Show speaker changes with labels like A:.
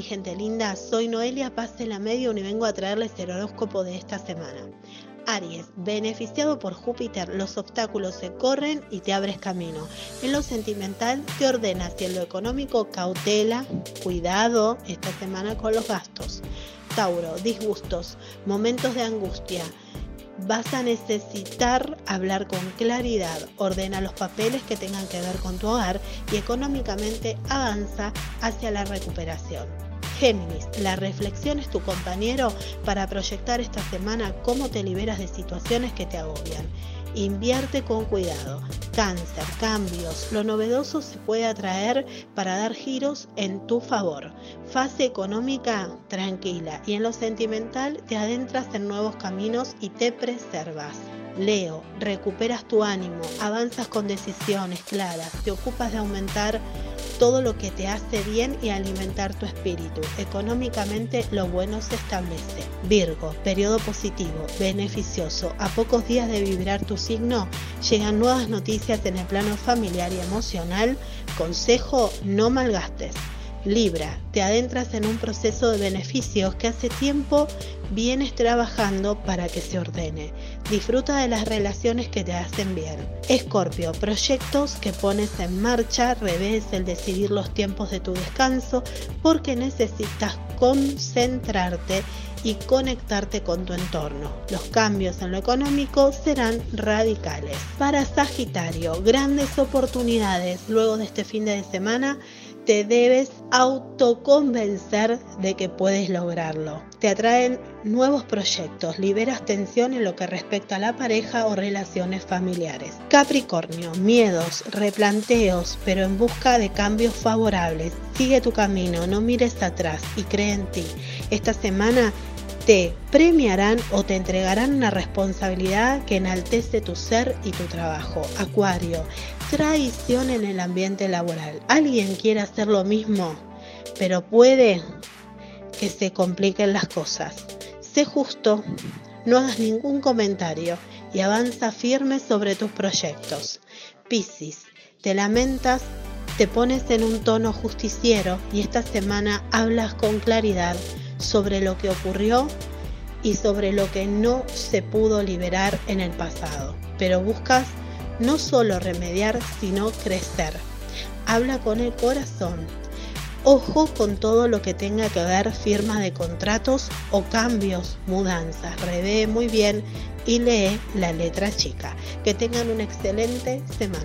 A: mi gente linda, soy Noelia Paz de la Medium y vengo a traerles el horóscopo de esta semana. Aries, beneficiado por Júpiter, los obstáculos se corren y te abres camino. En lo sentimental te ordenas y en lo económico cautela, cuidado esta semana con los gastos. Tauro, disgustos, momentos de angustia. Vas a necesitar hablar con claridad, ordena los papeles que tengan que ver con tu hogar y económicamente avanza hacia la recuperación. Géminis, la reflexión es tu compañero para proyectar esta semana cómo te liberas de situaciones que te agobian. Invierte con cuidado. Cáncer, cambios, lo novedoso se puede atraer para dar giros en tu favor. Fase económica, tranquila. Y en lo sentimental, te adentras en nuevos caminos y te preservas. Leo, recuperas tu ánimo, avanzas con decisiones claras, te ocupas de aumentar todo lo que te hace bien y alimentar tu espíritu. Económicamente lo bueno se establece. Virgo, periodo positivo, beneficioso. A pocos días de vibrar tu signo, llegan nuevas noticias en el plano familiar y emocional. Consejo, no malgastes. Libra, te adentras en un proceso de beneficios que hace tiempo vienes trabajando para que se ordene. Disfruta de las relaciones que te hacen bien. Escorpio, proyectos que pones en marcha, revés el decidir los tiempos de tu descanso porque necesitas concentrarte y conectarte con tu entorno. Los cambios en lo económico serán radicales. Para Sagitario, grandes oportunidades luego de este fin de semana te debes autoconvencer de que puedes lograrlo. Te atraen nuevos proyectos, liberas tensión en lo que respecta a la pareja o relaciones familiares. Capricornio, miedos, replanteos, pero en busca de cambios favorables. Sigue tu camino, no mires atrás y cree en ti. Esta semana te premiarán o te entregarán una responsabilidad que enaltece tu ser y tu trabajo. Acuario, traición en el ambiente laboral. ¿Alguien quiere hacer lo mismo? Pero puede que se compliquen las cosas. Sé justo, no hagas ningún comentario y avanza firme sobre tus proyectos. Piscis, te lamentas, te pones en un tono justiciero y esta semana hablas con claridad sobre lo que ocurrió y sobre lo que no se pudo liberar en el pasado. Pero buscas no solo remediar, sino crecer. Habla con el corazón. Ojo con todo lo que tenga que ver firma de contratos o cambios, mudanzas. Revé muy bien y lee la letra chica. Que tengan una excelente semana.